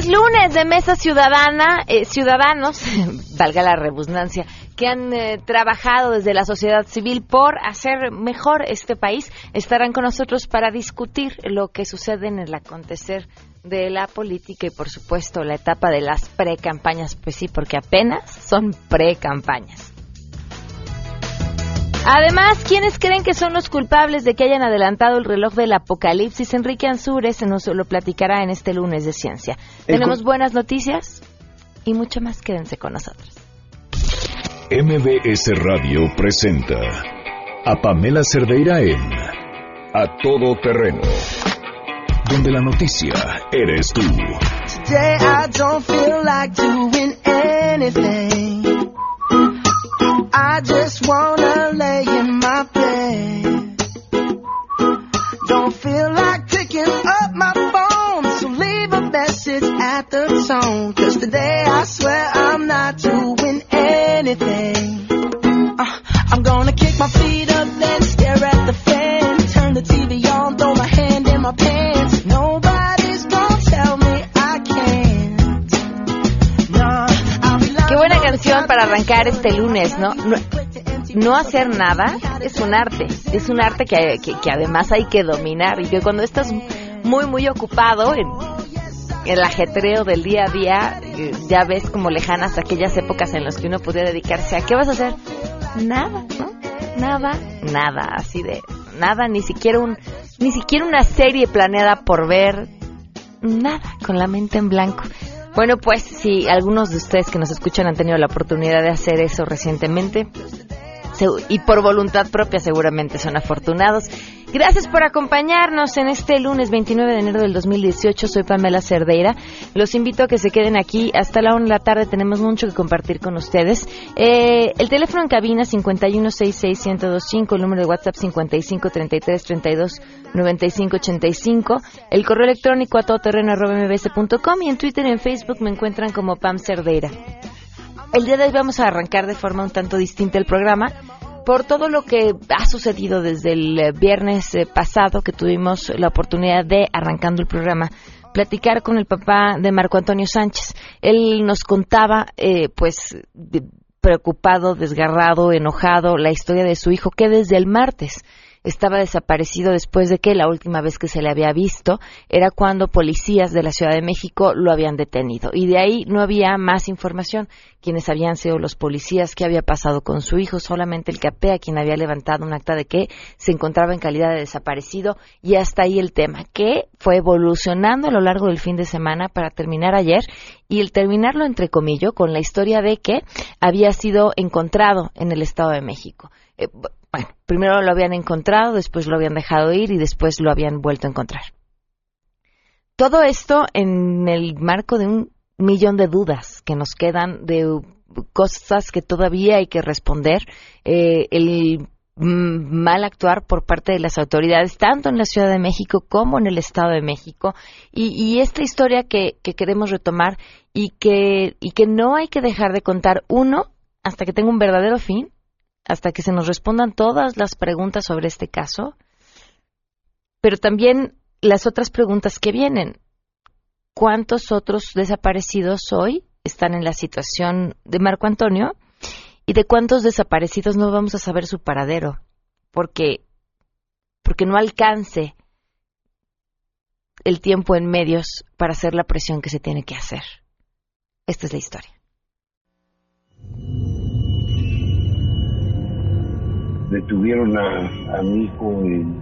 Es lunes de Mesa Ciudadana, eh, ciudadanos, valga la redundancia, que han eh, trabajado desde la sociedad civil por hacer mejor este país, estarán con nosotros para discutir lo que sucede en el acontecer de la política y, por supuesto, la etapa de las pre-campañas. Pues sí, porque apenas son pre-campañas. Además, ¿quiénes creen que son los culpables de que hayan adelantado el reloj del apocalipsis? Enrique Ansures nos lo platicará en este lunes de ciencia. Tenemos buenas noticias y mucho más. Quédense con nosotros. MBS Radio presenta a Pamela Cerdeira en A Todo Terreno, donde la noticia eres tú. Today I don't feel like doing anything. I just wanna lay in my bed. Don't feel like picking up my phone, so leave a message at the tone. Cause today I swear I'm not doing anything. Uh, I'm gonna kick my feet para arrancar este lunes, ¿no? no hacer nada es un arte, es un arte que, que, además hay que dominar y que cuando estás muy, muy ocupado en, el ajetreo del día a día, eh, ya ves como lejanas aquellas épocas en las que uno podía dedicarse a qué vas a hacer. Nada, ¿no? Nada, nada, así de nada, ni siquiera un, ni siquiera una serie planeada por ver, nada, con la mente en blanco. Bueno, pues si algunos de ustedes que nos escuchan han tenido la oportunidad de hacer eso recientemente, y por voluntad propia seguramente son afortunados. Gracias por acompañarnos en este lunes 29 de enero del 2018. Soy Pamela Cerdeira. Los invito a que se queden aquí hasta la 1 de la tarde. Tenemos mucho que compartir con ustedes. Eh, el teléfono en cabina 5166125, el número de WhatsApp 5533329585, el correo electrónico a todoterreno.mbs.com y en Twitter y en Facebook me encuentran como Pam Cerdeira. El día de hoy vamos a arrancar de forma un tanto distinta el programa por todo lo que ha sucedido desde el eh, viernes eh, pasado que tuvimos la oportunidad de, arrancando el programa, platicar con el papá de Marco Antonio Sánchez. Él nos contaba, eh, pues, preocupado, desgarrado, enojado, la historia de su hijo que desde el martes estaba desaparecido después de que la última vez que se le había visto era cuando policías de la Ciudad de México lo habían detenido. Y de ahí no había más información. Quiénes habían sido los policías, qué había pasado con su hijo, solamente el CAPEA, quien había levantado un acta de que se encontraba en calidad de desaparecido. Y hasta ahí el tema, que fue evolucionando a lo largo del fin de semana para terminar ayer y el terminarlo entre comillas con la historia de que había sido encontrado en el Estado de México. Eh, bueno, primero lo habían encontrado, después lo habían dejado ir y después lo habían vuelto a encontrar. Todo esto en el marco de un millón de dudas que nos quedan de cosas que todavía hay que responder. Eh, el mal actuar por parte de las autoridades, tanto en la Ciudad de México como en el Estado de México. Y, esta historia que, que, queremos retomar y que, y que no hay que dejar de contar, uno, hasta que tenga un verdadero fin, hasta que se nos respondan todas las preguntas sobre este caso, pero también las otras preguntas que vienen. ¿Cuántos otros desaparecidos hoy están en la situación de Marco Antonio? ¿Y de cuántos desaparecidos no vamos a saber su paradero? Porque, porque no alcance el tiempo en medios para hacer la presión que se tiene que hacer. Esta es la historia. Detuvieron a, mi hijo en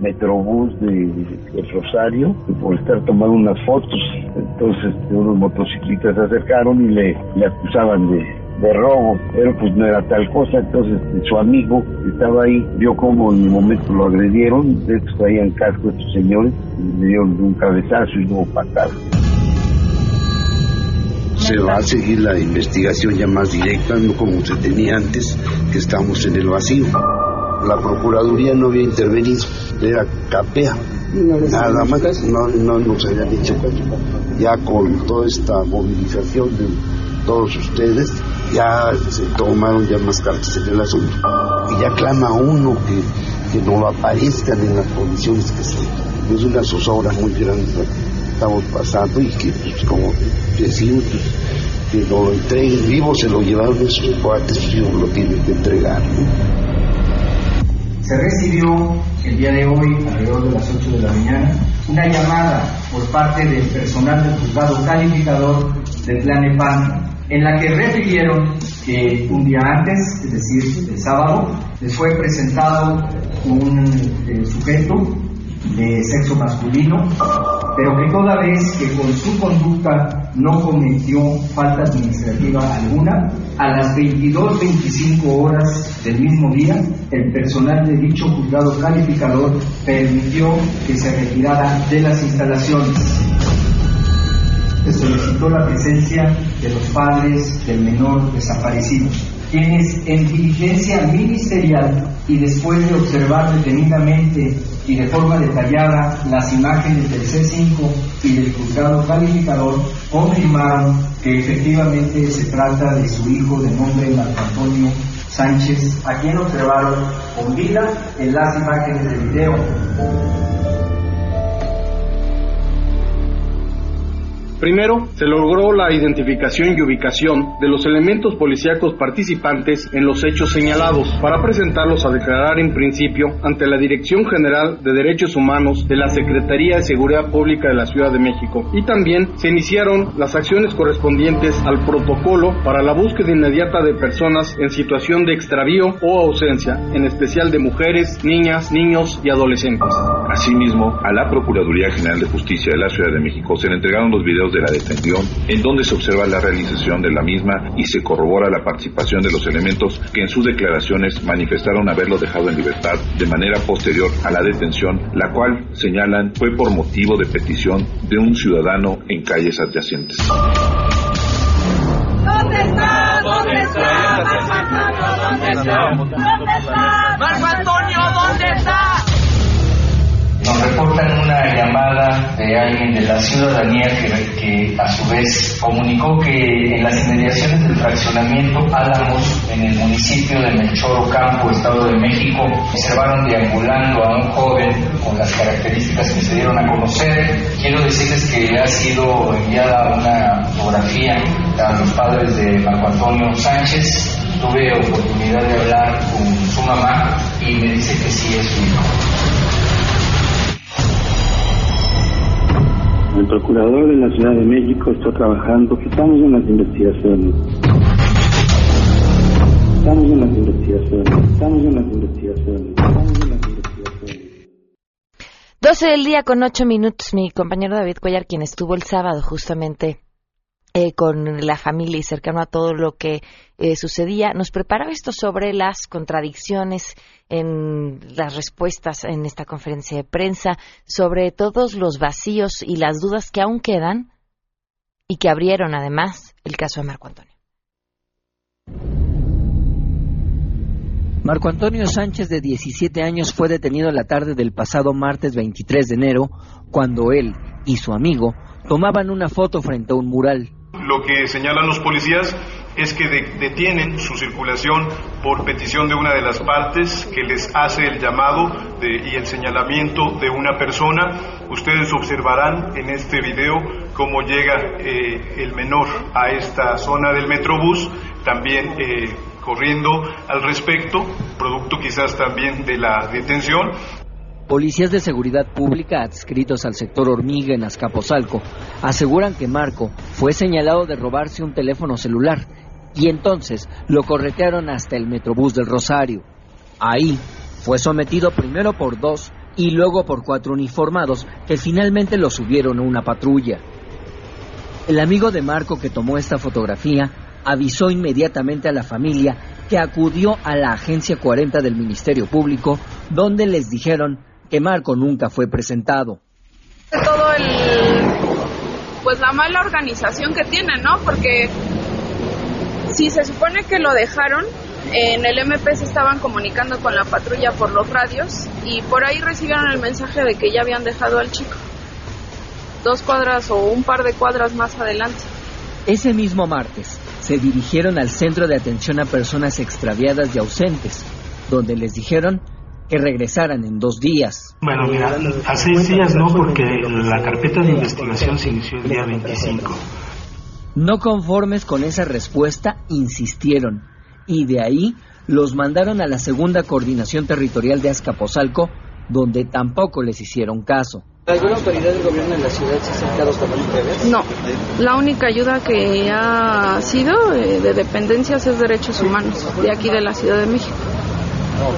Metrobús de, Rosario por estar tomando unas fotos. Entonces unos motociclistas se acercaron y le, acusaban de, robo, pero pues no era tal cosa. Entonces su amigo estaba ahí vio cómo en el momento lo agredieron, de hecho traían casco estos señores, y le dieron un cabezazo y luego patadas se va a seguir la investigación ya más directa, no como se tenía antes, que estamos en el vacío. La Procuraduría no había intervenido, era CAPEA, nada más, no, no nos había dicho Ya con toda esta movilización de todos ustedes, ya se tomaron ya más cartas en el asunto. Y ya clama uno que, que no aparezcan en las condiciones que se. Es una zozobra muy grande estamos pasando y que, pues, como decimos, pues, que lo entreguen vivo, se lo llevaron esos cuates, pues, lo tienen que entregar. Se recibió el día de hoy, alrededor de las 8 de la mañana, una llamada por parte del personal del juzgado calificador de Tlanepan, en la que refirieron que un día antes, es decir, el sábado, les fue presentado un eh, sujeto de sexo masculino, pero que toda vez que con su conducta no cometió falta administrativa alguna, a las 22-25 horas del mismo día, el personal de dicho juzgado calificador permitió que se retirara de las instalaciones. Se solicitó la presencia de los padres del menor desaparecido, quienes en diligencia ministerial y después de observar detenidamente y de forma detallada las imágenes del C5 y del juzgado calificador, confirmaron que efectivamente se trata de su hijo de nombre Marco Antonio Sánchez, a quien observaron con vida en las imágenes del video. Primero, se logró la identificación y ubicación de los elementos policíacos participantes en los hechos señalados para presentarlos a declarar en principio ante la Dirección General de Derechos Humanos de la Secretaría de Seguridad Pública de la Ciudad de México. Y también se iniciaron las acciones correspondientes al protocolo para la búsqueda inmediata de personas en situación de extravío o ausencia, en especial de mujeres, niñas, niños y adolescentes. Asimismo, a la Procuraduría General de Justicia de la Ciudad de México se le entregaron los videos de la detención, en donde se observa la realización de la misma y se corrobora la participación de los elementos que en sus declaraciones manifestaron haberlo dejado en libertad de manera posterior a la detención, la cual, señalan, fue por motivo de petición de un ciudadano en calles adyacentes. ¿Dónde está? ¿Dónde está? ¿Dónde está? ¿Dónde está? Marco Antonio, ¿dónde está? Nos reportan una llamada de alguien de la ciudadanía que, a su vez comunicó que en las inmediaciones del fraccionamiento Álamos, en el municipio de Melchor Ocampo, Estado de México, observaron deambulando a un joven con las características que se dieron a conocer. Quiero decirles que ha sido enviada una fotografía a los padres de Marco Antonio Sánchez. Tuve oportunidad de hablar con su mamá y me dice que sí es su hijo. El procurador de la Ciudad de México está trabajando, estamos en las investigaciones. Estamos en las investigaciones, estamos en las investigaciones, estamos las investigaciones. 12 del día con 8 minutos, mi compañero David Cuellar, quien estuvo el sábado justamente eh, con la familia y cercano a todo lo que eh, sucedía, nos preparaba esto sobre las contradicciones en las respuestas en esta conferencia de prensa, sobre todos los vacíos y las dudas que aún quedan y que abrieron además el caso de Marco Antonio. Marco Antonio Sánchez, de 17 años, fue detenido la tarde del pasado martes 23 de enero, cuando él y su amigo tomaban una foto frente a un mural. Lo que señalan los policías es que detienen su circulación por petición de una de las partes que les hace el llamado y el señalamiento de una persona. Ustedes observarán en este video cómo llega eh, el menor a esta zona del Metrobús, también eh, corriendo al respecto, producto quizás también de la detención. Policías de seguridad pública adscritos al sector hormiga en Azcapotzalco aseguran que Marco fue señalado de robarse un teléfono celular y entonces lo corretearon hasta el Metrobús del Rosario. Ahí fue sometido primero por dos y luego por cuatro uniformados que finalmente lo subieron a una patrulla. El amigo de Marco que tomó esta fotografía avisó inmediatamente a la familia que acudió a la agencia 40 del Ministerio Público donde les dijeron que Marco nunca fue presentado. Todo el pues la mala organización que tienen, ¿no? Porque si se supone que lo dejaron, en el MP se estaban comunicando con la patrulla por los radios y por ahí recibieron el mensaje de que ya habían dejado al chico. Dos cuadras o un par de cuadras más adelante. Ese mismo martes se dirigieron al Centro de Atención a Personas Extraviadas y Ausentes, donde les dijeron que regresaran en dos días. Bueno, mira, a seis días no, porque la carpeta de investigación se inició el día 25. No conformes con esa respuesta, insistieron, y de ahí los mandaron a la segunda coordinación territorial de Azcapotzalco, donde tampoco les hicieron caso. ¿Alguna autoridad del gobierno en la ciudad se ha acercado hasta el No, la única ayuda que ha sido eh, de dependencias es derechos humanos, de aquí de la Ciudad de México.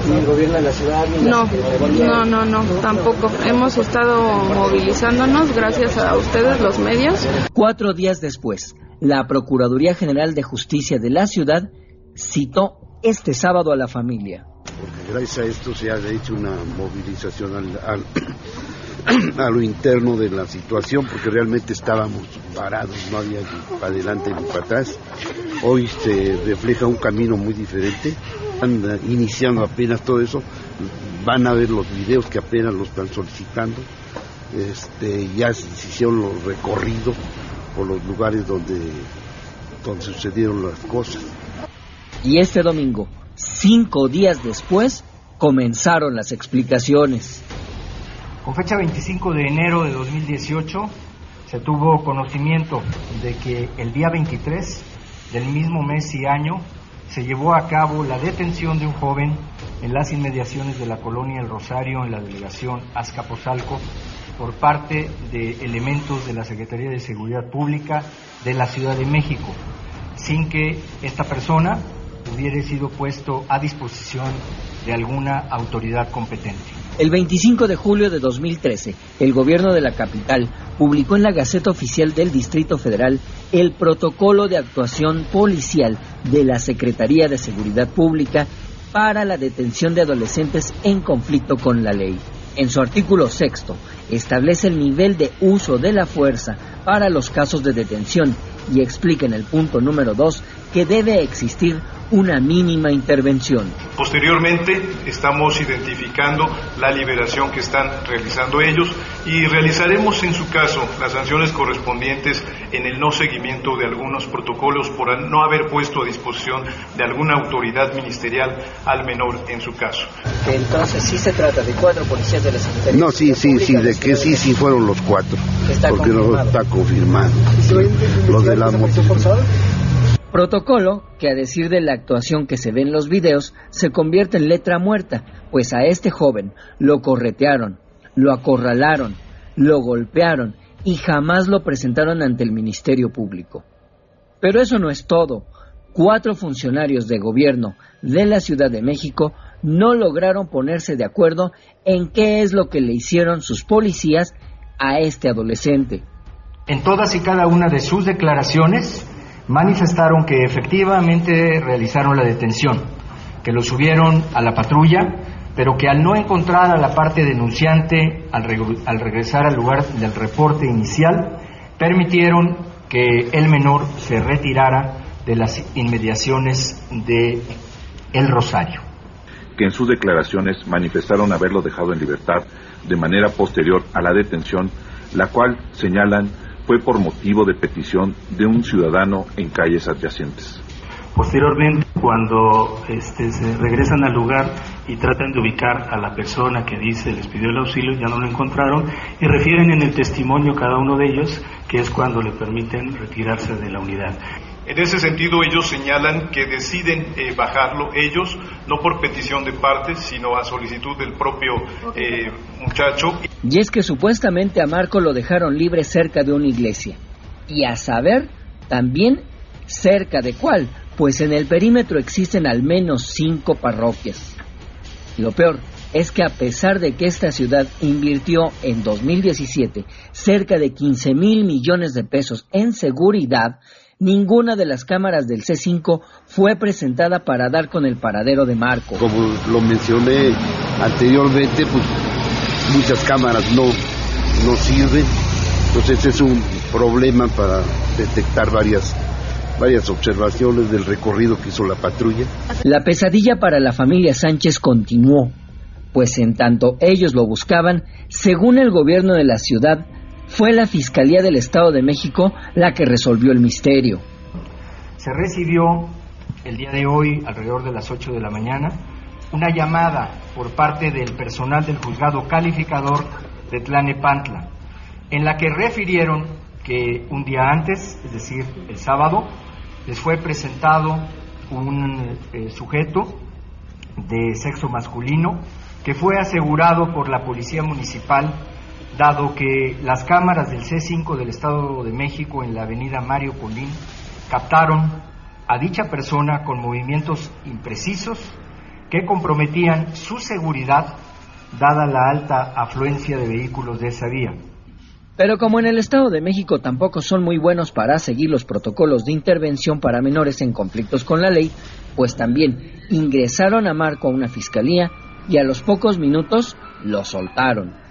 ¿Ni el gobierno de la ciudad? Ni no, no, no, no, tampoco. Hemos estado movilizándonos gracias a ustedes, los medios. Cuatro días después, la Procuraduría General de Justicia de la ciudad citó este sábado a la familia. Porque gracias a esto se ha hecho una movilización al, a lo interno de la situación, porque realmente estábamos parados, no había ni para adelante ni para atrás. Hoy se refleja un camino muy diferente, están iniciando apenas todo eso, van a ver los videos que apenas lo están solicitando, este, ya se hicieron los recorridos por los lugares donde, donde sucedieron las cosas. Y este domingo, cinco días después, comenzaron las explicaciones. Con fecha 25 de enero de 2018 se tuvo conocimiento de que el día 23 del mismo mes y año se llevó a cabo la detención de un joven en las inmediaciones de la colonia El Rosario en la delegación Azcapotzalco por parte de elementos de la Secretaría de Seguridad Pública de la Ciudad de México, sin que esta persona hubiera sido puesto a disposición de alguna autoridad competente. El 25 de julio de 2013, el gobierno de la capital publicó en la Gaceta Oficial del Distrito Federal el protocolo de actuación policial de la Secretaría de Seguridad Pública para la detención de adolescentes en conflicto con la ley. En su artículo sexto, establece el nivel de uso de la fuerza para los casos de detención y explica en el punto número dos que debe existir una mínima intervención. Posteriormente estamos identificando la liberación que están realizando ellos y realizaremos en su caso las sanciones correspondientes en el no seguimiento de algunos protocolos por no haber puesto a disposición de alguna autoridad ministerial al menor en su caso. Entonces sí se trata de cuatro policías de la Secretaría. No, sí, sí, sí, de que sí, sí fueron los cuatro. porque no está confirmado. Los de la Protocolo que a decir de la actuación que se ve en los videos se convierte en letra muerta, pues a este joven lo corretearon, lo acorralaron, lo golpearon y jamás lo presentaron ante el Ministerio Público. Pero eso no es todo. Cuatro funcionarios de gobierno de la Ciudad de México no lograron ponerse de acuerdo en qué es lo que le hicieron sus policías a este adolescente. En todas y cada una de sus declaraciones, manifestaron que efectivamente realizaron la detención, que lo subieron a la patrulla, pero que al no encontrar a la parte denunciante al, regresar al lugar del reporte inicial, permitieron que el menor se retirara de las inmediaciones de El Rosario. Que en sus declaraciones manifestaron haberlo dejado en libertad de manera posterior a la detención, la cual señalan fue por motivo de petición de un ciudadano en calles adyacentes. Posteriormente, cuando este, se regresan al lugar y tratan de ubicar a la persona que dice les pidió el auxilio, ya no lo encontraron y refieren en el testimonio cada uno de ellos que es cuando le permiten retirarse de la unidad. En ese sentido, ellos señalan que deciden eh, bajarlo ellos, no por petición de partes, sino a solicitud del propio eh, muchacho. Y es que supuestamente a Marco lo dejaron libre cerca de una iglesia. Y a saber, también cerca de cuál, pues en el perímetro existen al menos cinco parroquias. Lo peor es que a pesar de que esta ciudad invirtió en 2017 cerca de 15 mil millones de pesos en seguridad, ninguna de las cámaras del C5 fue presentada para dar con el paradero de Marco. Como lo mencioné anteriormente, pues muchas cámaras no, no sirven, entonces es un problema para detectar varias varias observaciones del recorrido que hizo la patrulla. La pesadilla para la familia Sánchez continuó, pues en tanto ellos lo buscaban, según el gobierno de la ciudad, fue la Fiscalía del Estado de México la que resolvió el misterio. Se recibió el día de hoy, alrededor de las 8 de la mañana, una llamada por parte del personal del juzgado calificador de Tlanepantla, en la que refirieron que un día antes, es decir, el sábado, les fue presentado un eh, sujeto de sexo masculino que fue asegurado por la Policía Municipal, dado que las cámaras del C5 del Estado de México en la avenida Mario Colín captaron a dicha persona con movimientos imprecisos que comprometían su seguridad dada la alta afluencia de vehículos de esa vía. Pero como en el Estado de México tampoco son muy buenos para seguir los protocolos de intervención para menores en conflictos con la ley, pues también ingresaron a Marco a una fiscalía y a los pocos minutos lo soltaron.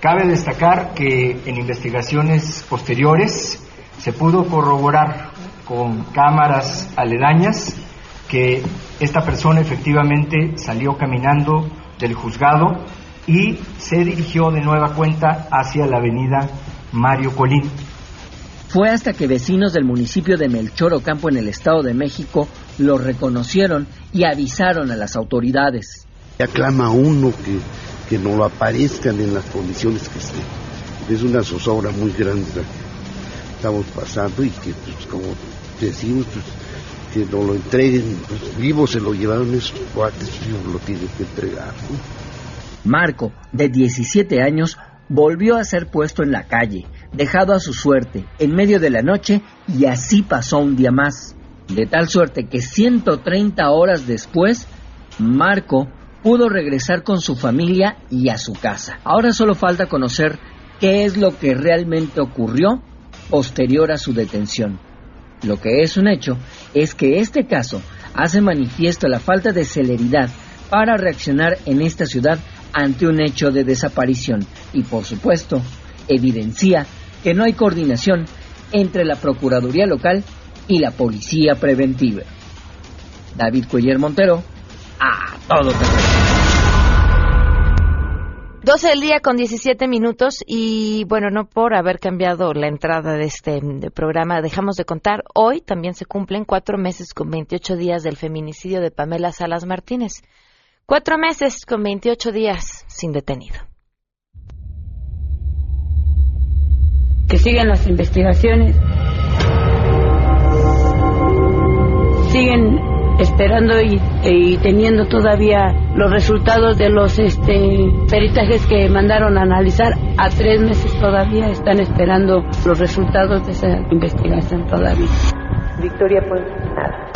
Cabe destacar que en investigaciones posteriores se pudo corroborar con cámaras aledañas que esta persona efectivamente salió caminando del juzgado y se dirigió de nueva cuenta hacia la avenida Mario Colín. Fue hasta que vecinos del municipio de Melchor Ocampo en el Estado de México lo reconocieron y avisaron a las autoridades. Aclama uno que, que no lo aparezcan en las condiciones que esté. Es una zozobra muy grande la que estamos pasando y que, pues, como decimos, pues, que no lo entreguen, pues, vivo se lo llevaron esos cuates, lo tienen que entregar. Marco, de 17 años, volvió a ser puesto en la calle, dejado a su suerte, en medio de la noche, y así pasó un día más. De tal suerte que 130 horas después, Marco pudo regresar con su familia y a su casa. Ahora solo falta conocer qué es lo que realmente ocurrió posterior a su detención. Lo que es un hecho es que este caso hace manifiesto la falta de celeridad para reaccionar en esta ciudad ante un hecho de desaparición y, por supuesto, evidencia que no hay coordinación entre la Procuraduría Local y la Policía Preventiva. David Cuellar Montero, todo 12 del día con 17 minutos y bueno, no por haber cambiado la entrada de este programa, dejamos de contar. Hoy también se cumplen cuatro meses con 28 días del feminicidio de Pamela Salas Martínez. Cuatro meses con 28 días sin detenido. Que sigan las investigaciones. Siguen esperando y, y, teniendo todavía los resultados de los este, peritajes que mandaron a analizar. A tres meses todavía están esperando los resultados de esa investigación todavía. Victoria pues nada.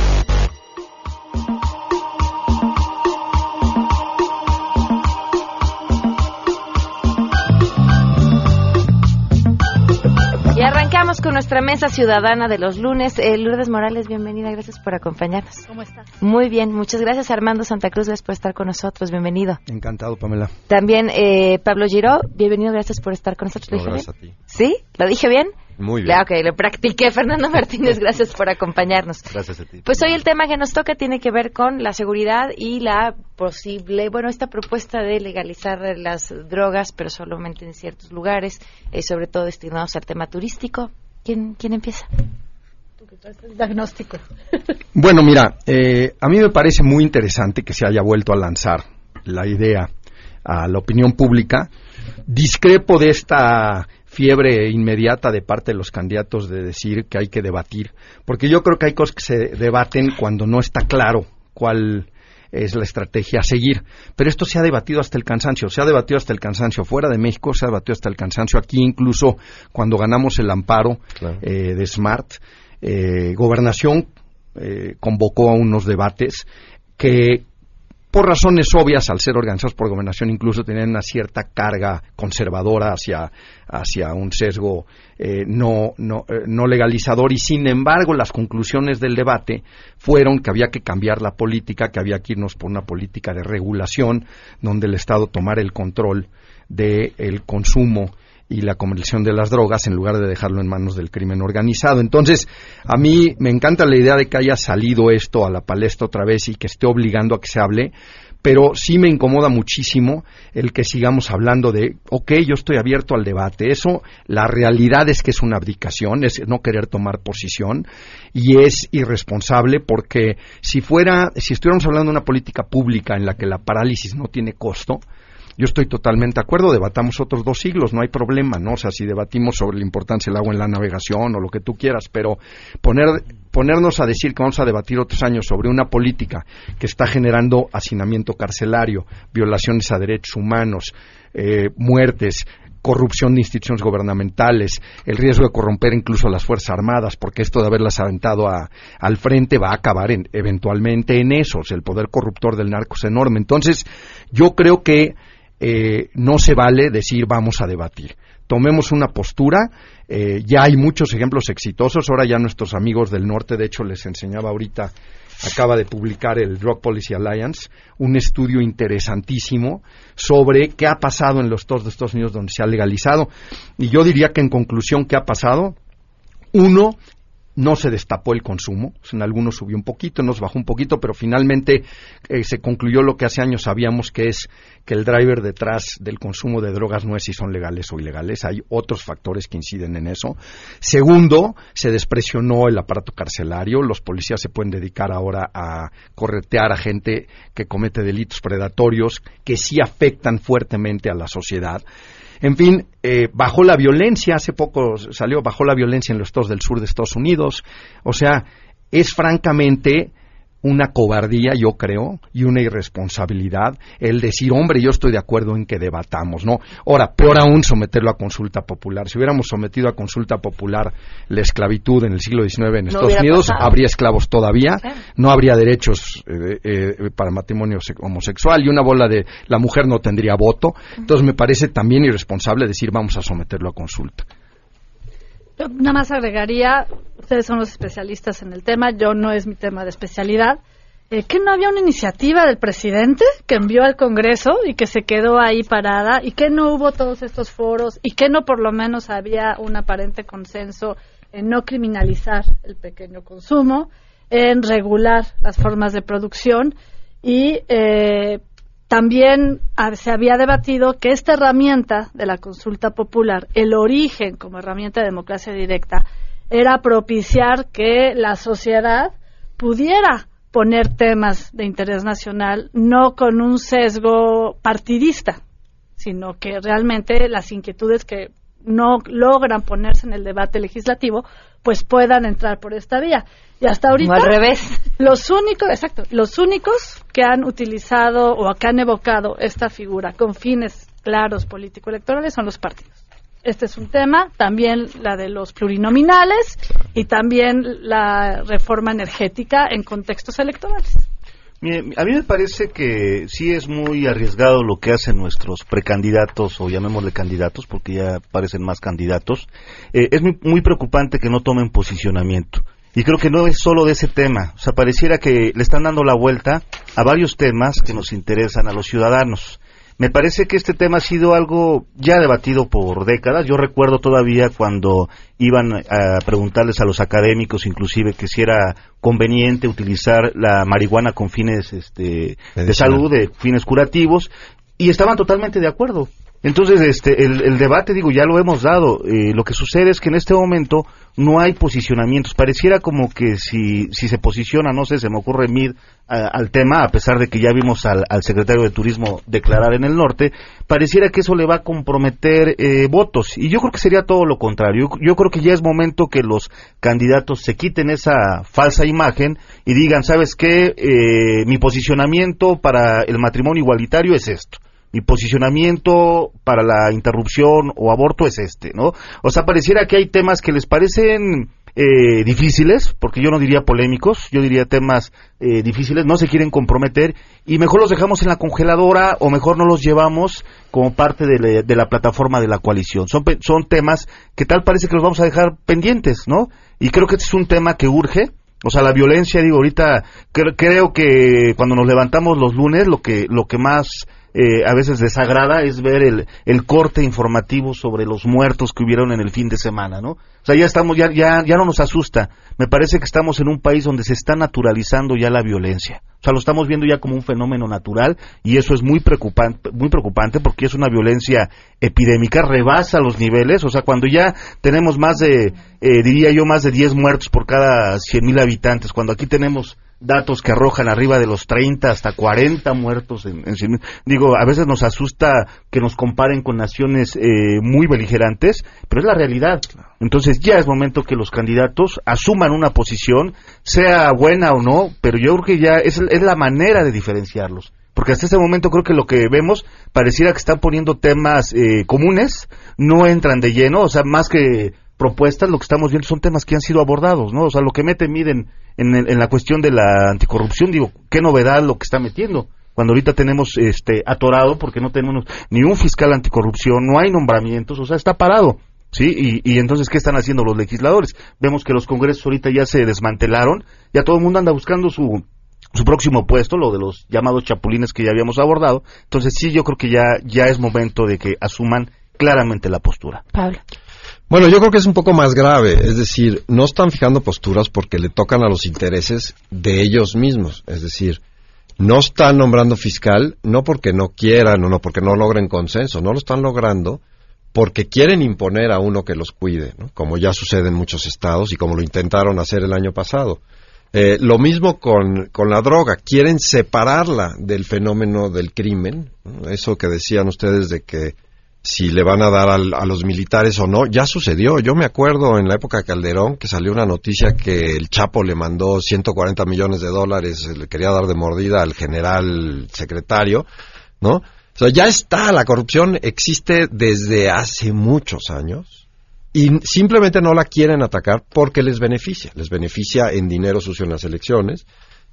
Con nuestra mesa ciudadana de los lunes. Eh, Lourdes Morales, bienvenida, gracias por acompañarnos. ¿Cómo estás? Muy bien, muchas gracias Armando Santa Cruz, gracias por estar con nosotros, bienvenido. Encantado, Pamela. También eh, Pablo Giró, bienvenido, gracias por estar con nosotros. No, gracias bien? a ti. ¿Sí? ¿Lo dije bien? Muy bien. Claro que lo practiqué. Fernando Martínez, gracias por acompañarnos. Gracias a ti. Pues hoy el tema que nos toca tiene que ver con la seguridad y la posible, bueno, esta propuesta de legalizar las drogas, pero solamente en ciertos lugares, eh, sobre todo destinados al tema turístico. ¿Quién, quién empieza? Diagnóstico. Bueno, mira, eh, a mí me parece muy interesante que se haya vuelto a lanzar la idea a la opinión pública. Discrepo de esta fiebre inmediata de parte de los candidatos de decir que hay que debatir, porque yo creo que hay cosas que se debaten cuando no está claro cuál es la estrategia a seguir. Pero esto se ha debatido hasta el cansancio, se ha debatido hasta el cansancio fuera de México, se ha debatido hasta el cansancio aquí, incluso cuando ganamos el amparo claro. eh, de Smart. Eh, gobernación eh, convocó a unos debates que por razones obvias, al ser organizados por gobernación, incluso tenían una cierta carga conservadora hacia, hacia un sesgo eh, no, no, eh, no, legalizador y, sin embargo, las conclusiones del debate fueron que había que cambiar la política, que había que irnos por una política de regulación, donde el Estado tomara el control del consumo y la comercialización de las drogas en lugar de dejarlo en manos del crimen organizado. Entonces, a mí me encanta la idea de que haya salido esto a la palestra otra vez y que esté obligando a que se hable, pero sí me incomoda muchísimo el que sigamos hablando de, ok, yo estoy abierto al debate. Eso, la realidad es que es una abdicación, es no querer tomar posición y es irresponsable porque si fuera, si estuviéramos hablando de una política pública en la que la parálisis no tiene costo, yo estoy totalmente de acuerdo, debatamos otros dos siglos, no hay problema, ¿no? O sea, si debatimos sobre la importancia del agua en la navegación o lo que tú quieras, pero poner, ponernos a decir que vamos a debatir otros años sobre una política que está generando hacinamiento carcelario, violaciones a derechos humanos, eh, muertes, corrupción de instituciones gubernamentales, el riesgo de corromper incluso a las Fuerzas Armadas, porque esto de haberlas aventado al frente va a acabar eventualmente en eso, el poder corruptor del narco es enorme. Entonces, yo creo que eh, no se vale decir vamos a debatir. Tomemos una postura, eh, ya hay muchos ejemplos exitosos, ahora ya nuestros amigos del norte, de hecho les enseñaba ahorita, acaba de publicar el Drug Policy Alliance, un estudio interesantísimo sobre qué ha pasado en los estados de Estados Unidos donde se ha legalizado. Y yo diría que en conclusión, ¿qué ha pasado? Uno, no se destapó el consumo, en algunos subió un poquito, nos bajó un poquito, pero finalmente eh, se concluyó lo que hace años sabíamos que es que el driver detrás del consumo de drogas no es si son legales o ilegales, hay otros factores que inciden en eso. Segundo, se despresionó el aparato carcelario, los policías se pueden dedicar ahora a corretear a gente que comete delitos predatorios que sí afectan fuertemente a la sociedad. En fin, eh, bajó la violencia, hace poco salió, bajó la violencia en los estados del sur de Estados Unidos. O sea, es francamente una cobardía, yo creo, y una irresponsabilidad el decir, hombre, yo estoy de acuerdo en que debatamos, ¿no? Ahora, peor aún someterlo a consulta popular. Si hubiéramos sometido a consulta popular la esclavitud en el siglo XIX en Estados Unidos, habría esclavos todavía, no habría derechos eh, eh, para matrimonio homosexual y una bola de la mujer no tendría voto. Entonces me parece también irresponsable decir, vamos a someterlo a consulta. Yo nada más agregaría, ustedes son los especialistas en el tema, yo no es mi tema de especialidad, eh, que no había una iniciativa del presidente que envió al Congreso y que se quedó ahí parada y que no hubo todos estos foros y que no por lo menos había un aparente consenso en no criminalizar el pequeño consumo, en regular las formas de producción y eh, también se había debatido que esta herramienta de la consulta popular, el origen como herramienta de democracia directa, era propiciar que la sociedad pudiera poner temas de interés nacional no con un sesgo partidista, sino que realmente las inquietudes que no logran ponerse en el debate legislativo, pues puedan entrar por esta vía. Y hasta ahorita. al revés. Los únicos, exacto, los únicos que han utilizado o que han evocado esta figura con fines claros político-electorales son los partidos. Este es un tema, también la de los plurinominales y también la reforma energética en contextos electorales. a mí me parece que sí es muy arriesgado lo que hacen nuestros precandidatos, o llamémosle candidatos, porque ya parecen más candidatos. Eh, es muy preocupante que no tomen posicionamiento. Y creo que no es solo de ese tema. O sea, pareciera que le están dando la vuelta a varios temas que nos interesan a los ciudadanos. Me parece que este tema ha sido algo ya debatido por décadas. Yo recuerdo todavía cuando iban a preguntarles a los académicos, inclusive, que si era conveniente utilizar la marihuana con fines este, de salud, de fines curativos, y estaban totalmente de acuerdo. Entonces, este, el, debate, digo, ya lo hemos dado. Eh, lo que sucede es que en este momento no hay posicionamientos. Pareciera como que si, si se posiciona, no sé, se me ocurre Mid al tema, a pesar de que ya vimos al, secretario de Turismo declarar en el norte, pareciera que eso le va a comprometer eh, votos. Y yo creo que sería todo lo contrario. Yo, creo que ya es momento que los candidatos se quiten esa falsa imagen y digan, ¿sabes qué? Eh, mi posicionamiento para el matrimonio igualitario es esto mi posicionamiento para la interrupción o aborto es este, ¿no? O sea, pareciera que hay temas que les parecen eh, difíciles, porque yo no diría polémicos, yo diría temas eh, difíciles, no se quieren comprometer y mejor los dejamos en la congeladora o mejor no los llevamos como parte de, la plataforma de la coalición. Son, son temas que tal parece que los vamos a dejar pendientes, ¿no? Y creo que este es un tema que urge O sea, la violencia, digo, ahorita creo que cuando nos levantamos los lunes, lo que, lo que más eh, a veces desagrada es ver el, el, corte informativo sobre los muertos que hubieron en el fin de semana, ¿no? O sea, ya estamos, ya, ya, ya no nos asusta. Me parece que estamos en un país donde se está naturalizando ya la violencia. O sea, lo estamos viendo ya como un fenómeno natural y eso es muy preocupante, muy preocupante porque es una violencia epidémica, rebasa los niveles. O sea, cuando ya tenemos más de, eh, diría yo, más de 10 muertos por cada 100.000 habitantes, cuando aquí tenemos datos que arrojan arriba de los 30 hasta 40 muertos. En, digo, a veces nos asusta que nos comparen con naciones eh, muy beligerantes, pero es la realidad. Entonces ya es momento que los candidatos asuman una posición, sea buena o no, pero yo creo que ya es, es la manera de diferenciarlos. Porque hasta este momento creo que lo que vemos pareciera que están poniendo temas eh, comunes, no entran de lleno, o sea, más que propuestas, lo que estamos viendo son temas que han sido abordados, ¿no? O sea, lo que mete miden en, la cuestión de la anticorrupción, digo, qué novedad lo que está metiendo. Cuando ahorita tenemos este atorado porque no tenemos ni un fiscal anticorrupción, no hay nombramientos, o sea, está parado. ¿sí? Y, y, entonces, ¿qué están haciendo los legisladores? Vemos que los congresos ahorita ya se desmantelaron, ya todo el mundo anda buscando su, su próximo puesto, lo de los llamados chapulines que ya habíamos abordado. Entonces, sí, yo creo que ya, ya es momento de que asuman claramente la postura. Pablo. Bueno, yo creo que es un poco más grave, es decir, no están fijando posturas porque le tocan a los intereses de ellos mismos, es decir, no están nombrando fiscal no porque no quieran o no porque no logren consenso, no lo están logrando porque quieren imponer a uno que los cuide, como ya sucede en muchos estados y como lo intentaron hacer el año pasado. Eh, lo mismo con, con, la droga, quieren separarla del fenómeno del crimen, eso que decían ustedes de que si le van a dar a los militares o no. Ya sucedió. Yo me acuerdo en la época de Calderón que salió una noticia que el Chapo le mandó 140 millones de dólares, le quería dar de mordida al general secretario, ¿no? O sea, ya está, la corrupción existe desde hace muchos años y simplemente no la quieren atacar porque les beneficia. Les beneficia en dinero sucio en las elecciones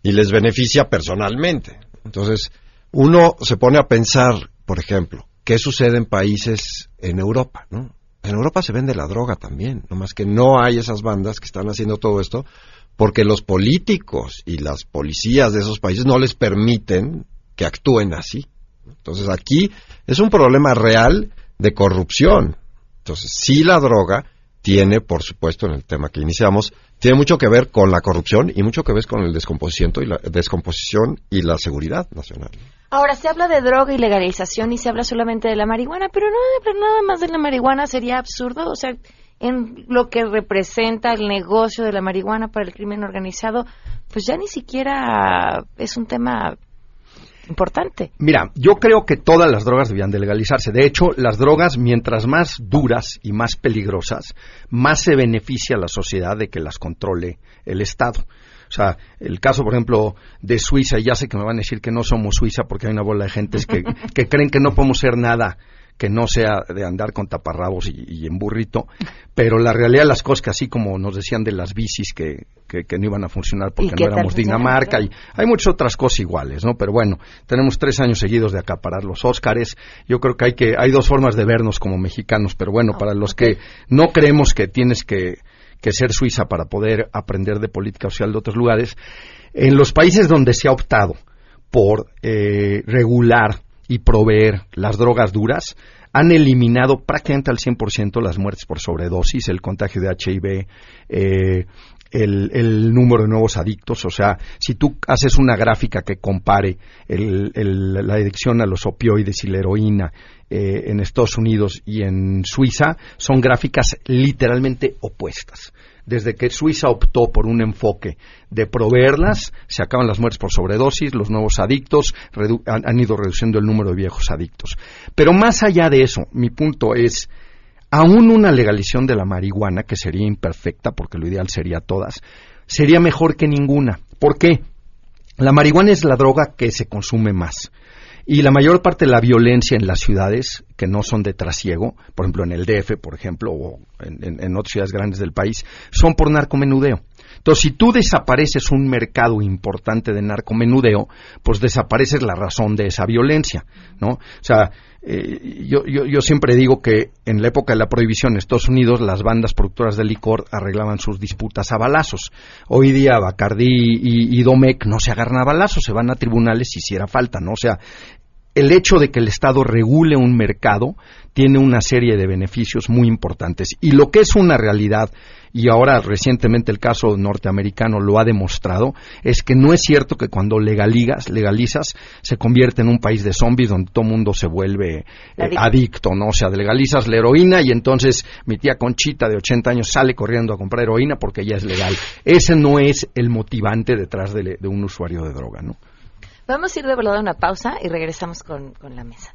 y les beneficia personalmente. Entonces, uno se pone a pensar, por ejemplo, ¿Qué sucede en países en Europa? ¿no? En Europa se vende la droga también, nomás que no hay esas bandas que están haciendo todo esto porque los políticos y las policías de esos países no les permiten que actúen así. Entonces aquí es un problema real de corrupción. Entonces sí la droga tiene, por supuesto, en el tema que iniciamos, tiene mucho que ver con la corrupción y mucho que ver con el descomposición y la descomposición y la seguridad nacional. Ahora, se habla de droga y legalización y se habla solamente de la marihuana, pero, no, nada más de la marihuana sería absurdo. O sea, en lo que representa el negocio de la marihuana para el crimen organizado, pues ya ni siquiera es un tema importante. Mira, yo creo que todas las drogas debían de legalizarse. De hecho, las drogas, mientras más duras y más peligrosas, más se beneficia a la sociedad de que las controle el Estado. O sea, el caso, por ejemplo, de Suiza, ya sé que me van a decir que no somos Suiza porque hay una bola de gentes que, que creen que no podemos ser nada que no sea de andar con taparrabos y, en burrito, pero la realidad de las cosas que así como nos decían de las bicis que, que, no iban a funcionar porque no éramos Dinamarca y hay muchas otras cosas iguales, ¿no? Pero bueno, tenemos tres años seguidos de acaparar los Óscares. Yo creo que hay que hay dos formas de vernos como mexicanos, pero bueno, para los que no creemos que tienes que que ser Suiza para poder aprender de política social de otros lugares, en los países donde se ha optado por eh, regular y proveer las drogas duras, han eliminado prácticamente al 100% las muertes por sobredosis, el contagio de HIV, eh, el, número de nuevos adictos. O sea, si tú haces una gráfica que compare la adicción a los opioides y la heroína eh, en Estados Unidos y en Suiza, son gráficas literalmente opuestas desde que Suiza optó por un enfoque de proveerlas, se acaban las muertes por sobredosis, los nuevos adictos han, ido reduciendo el número de viejos adictos. Pero más allá de eso, mi punto es, aún una legalización de la marihuana, que sería imperfecta, porque lo ideal sería todas, sería mejor que ninguna. ¿Por qué? La marihuana es la droga que se consume más. Y la mayor parte de la violencia en las ciudades que no son de trasiego, por ejemplo en el DF, por ejemplo, o en, otras ciudades grandes del país, son por narcomenudeo. Entonces, si tú desapareces un mercado importante de narcomenudeo, pues desapareces la razón de esa violencia, ¿no? O sea, eh, yo, siempre digo que en la época de la prohibición en Estados Unidos las bandas productoras de licor arreglaban sus disputas a balazos. Hoy día Bacardi y, y Domecq no se agarran a balazos, se van a tribunales si hiciera falta, ¿no? O sea, el hecho de que el Estado regule un mercado tiene una serie de beneficios muy importantes. Y lo que es una realidad, y ahora recientemente el caso norteamericano lo ha demostrado, es que no es cierto que cuando legalizas, legalizas se convierte en un país de zombies donde todo el mundo se vuelve eh, adicto. ¿no? O sea, legalizas la heroína y entonces mi tía Conchita de 80 años sale corriendo a comprar heroína porque ya es legal. Ese no es el motivante detrás de, de un usuario de droga, ¿no? Vamos a ir de volada a una pausa y regresamos con, con la mesa.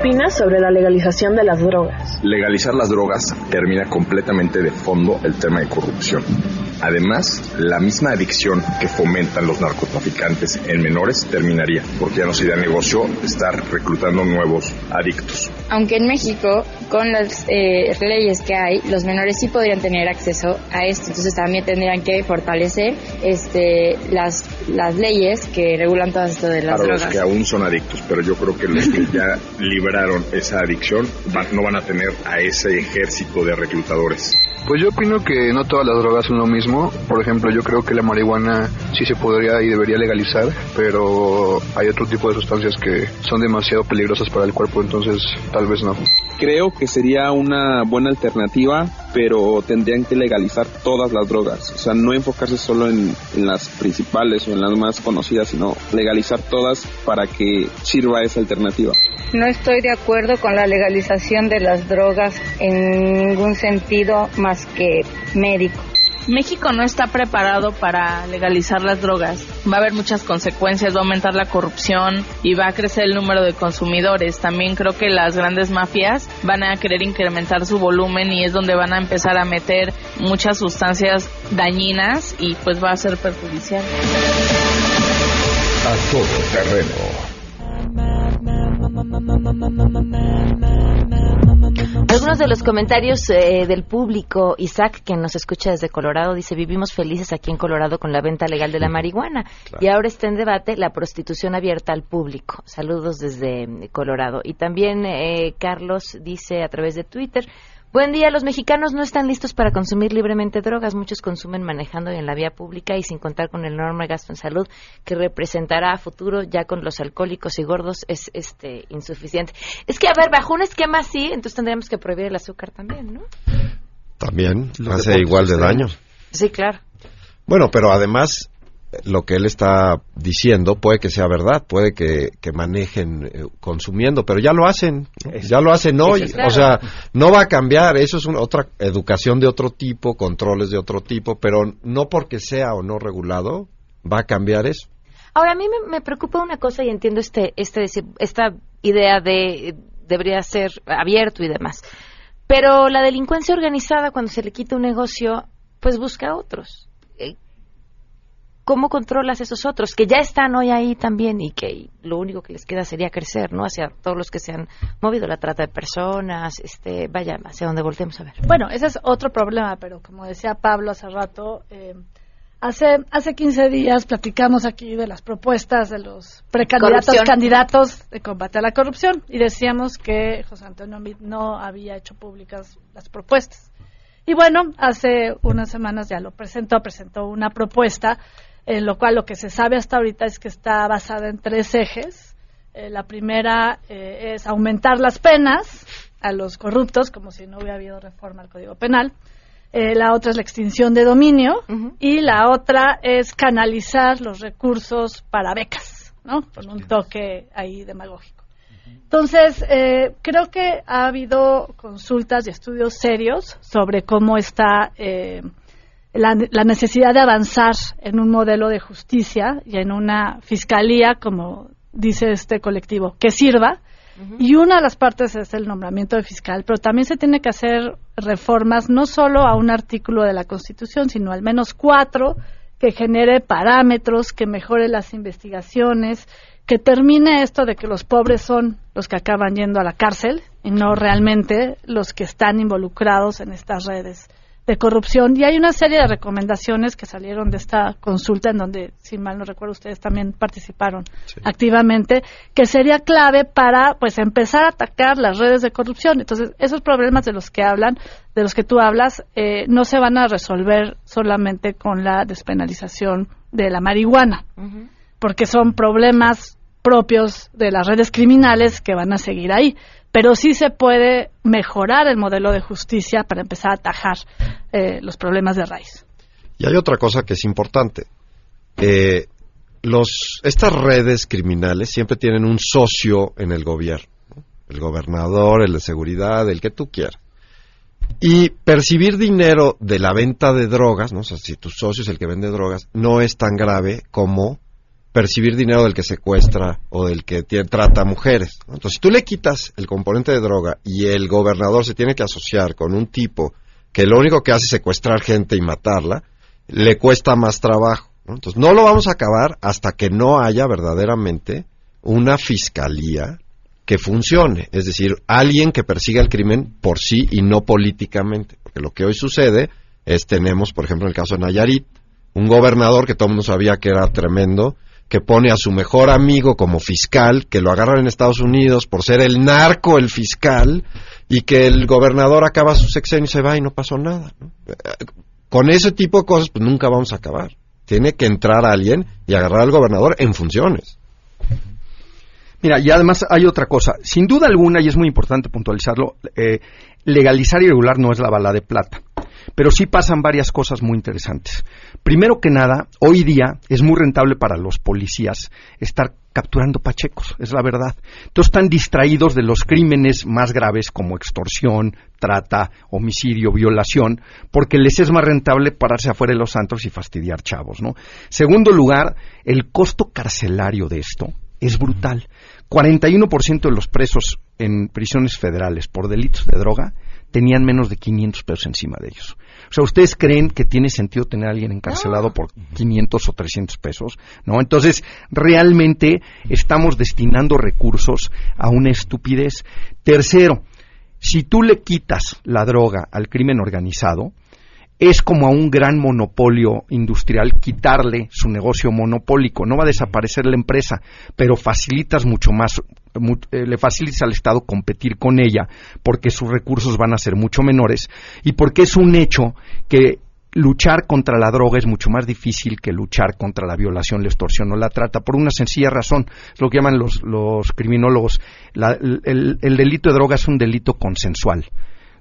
opinas sobre la legalización de las drogas? Legalizar las drogas termina completamente de fondo el tema de corrupción. Además, la misma adicción que fomentan los narcotraficantes en menores terminaría, porque ya no sería negocio estar reclutando nuevos adictos. Aunque en México, con las eh, leyes que hay, los menores sí podrían tener acceso a esto, entonces también tendrían que fortalecer este, las, las leyes que regulan todo esto de las Para drogas. los que aún son adictos, pero yo creo que los que ya liberaron esa adicción no van a tener a ese ejército de reclutadores. Pues yo opino que no todas las drogas son lo mismo. Por ejemplo, yo creo que la marihuana sí se podría y debería legalizar, pero hay otro tipo de sustancias que son demasiado peligrosas para el cuerpo, entonces tal vez no. Creo que sería una buena alternativa, pero tendrían que legalizar todas las drogas. O sea, no enfocarse solo en, las principales o en las más conocidas, sino legalizar todas para que sirva esa alternativa. No estoy de acuerdo con la legalización de las drogas en ningún sentido más que médico. México no está preparado para legalizar las drogas. Va a haber muchas consecuencias, va a aumentar la corrupción y va a crecer el número de consumidores. También creo que las grandes mafias van a querer incrementar su volumen y es donde van a empezar a meter muchas sustancias dañinas y pues va a ser perjudicial. A todo terreno. Algunos de los comentarios eh, del público, Isaac, que nos escucha desde Colorado, dice, vivimos felices aquí en Colorado con la venta legal de la marihuana. Claro. Y ahora está en debate la prostitución abierta al público. Saludos desde eh, Colorado. Y también eh, Carlos dice a través de Twitter, Buen día, los mexicanos no están listos para consumir libremente drogas. Muchos consumen manejando en la vía pública y sin contar con el enorme gasto en salud que representará a futuro ya con los alcohólicos y gordos es este insuficiente. Es que, a ver, bajo un esquema así, entonces tendríamos que prohibir el azúcar también, ¿no? También, hace igual de daño. Sí, claro. Bueno, pero además lo que él está diciendo puede que sea verdad, puede que, que manejen eh, consumiendo, pero ya lo hacen, ya lo hacen hoy, claro. o sea, no va a cambiar, eso es una, otra educación de otro tipo, controles de otro tipo, pero no porque sea o no regulado va a cambiar eso. Ahora, a mí me, me preocupa una cosa y entiendo este, este, esta idea de debería ser abierto y demás, pero la delincuencia organizada cuando se le quita un negocio, pues busca otros ¿cómo controlas esos otros que ya están hoy ahí también y que lo único que les queda sería crecer, ¿no? Hacia todos los que se han movido la trata de personas, este, vaya, hacia donde voltemos a ver. Bueno, ese es otro problema, pero como decía Pablo hace rato, eh, hace hace 15 días platicamos aquí de las propuestas de los precandidatos Corrupción. candidatos de combate a la corrupción y decíamos que José Antonio no había hecho públicas las propuestas. Y bueno, hace unas semanas ya lo presentó, presentó una propuesta en lo cual lo que se sabe hasta ahorita es que está basada en tres ejes. Eh, la primera eh, es aumentar las penas a los corruptos, como si no hubiera habido reforma al Código Penal. Eh, la otra es la extinción de dominio uh -huh. y la otra es canalizar los recursos para becas, ¿no? Con un toque ahí demagógico. Entonces, eh, creo que ha habido consultas y estudios serios sobre cómo está la, la, necesidad de avanzar en un modelo de justicia y en una fiscalía, como dice este colectivo, que sirva. Y una de las partes es el nombramiento de fiscal, pero también se tiene que hacer reformas no solo a un artículo de la Constitución, sino al menos cuatro que genere parámetros, que mejore las investigaciones, que termine esto de que los pobres son los que acaban yendo a la cárcel y no realmente los que están involucrados en estas redes de corrupción. Y hay una serie de recomendaciones que salieron de esta consulta en donde, si mal no recuerdo, ustedes también participaron activamente, que sería clave para pues empezar a atacar las redes de corrupción. Entonces, esos problemas de los que hablan, de los que tú hablas, eh, no se van a resolver solamente con la despenalización de la marihuana, porque son problemas propios de las redes criminales que van a seguir ahí. Pero sí se puede mejorar el modelo de justicia para empezar a atajar eh, los problemas de raíz. Y hay otra cosa que es importante. Eh, los, estas redes criminales siempre tienen un socio en el gobierno. El gobernador, el de seguridad, el que tú quieras. Y percibir dinero de la venta de drogas, ¿no? si tu socio es el que vende drogas, no es tan grave como percibir dinero del que secuestra o del que trata mujeres. Entonces, si tú le quitas el componente de droga y el gobernador se tiene que asociar con un tipo que lo único que hace es secuestrar gente y matarla, le cuesta más trabajo. Entonces, no lo vamos a acabar hasta que no haya verdaderamente una fiscalía que funcione, es decir, alguien que persiga el crimen por sí y no políticamente. Porque lo que hoy sucede es, tenemos, por ejemplo, en el caso de Nayarit, un gobernador que todo el mundo sabía que era tremendo, que pone a su mejor amigo como fiscal, que lo agarran en Estados Unidos por ser el narco el fiscal, y que el gobernador acaba su sexenio y se va y no pasó nada. Con ese tipo de cosas, pues nunca vamos a acabar. Tiene que entrar alguien y agarrar al gobernador en funciones. Mira, y además hay otra cosa. Sin duda alguna, y es muy importante puntualizarlo, eh, legalizar y regular no es la bala de plata. Pero sí pasan varias cosas muy interesantes. Primero que nada, hoy día es muy rentable para los policías estar capturando pachecos, es la verdad. Entonces están distraídos de los crímenes más graves como extorsión, trata, homicidio, violación, porque les es más rentable pararse afuera de los santos y fastidiar chavos, ¿no? Segundo lugar, el costo carcelario de esto es brutal. 41% de los presos en prisiones federales por delitos de droga tenían menos de 500 pesos encima de ellos. O sea, ¿ustedes creen que tiene sentido tener a alguien encarcelado por 500 o 300 pesos? ¿No? Entonces, realmente estamos destinando recursos a una estupidez. Tercero, si tú le quitas la droga al crimen organizado, es como a un gran monopolio industrial quitarle su negocio monopólico. No va a desaparecer la empresa, pero facilitas mucho más, eh, le facilitas al Estado competir con ella porque sus recursos van a ser mucho menores y porque es un hecho que luchar contra la droga es mucho más difícil que luchar contra la violación, la extorsión o la trata, por una sencilla razón. Es lo que llaman los, los criminólogos. el, el delito de droga es un delito consensual,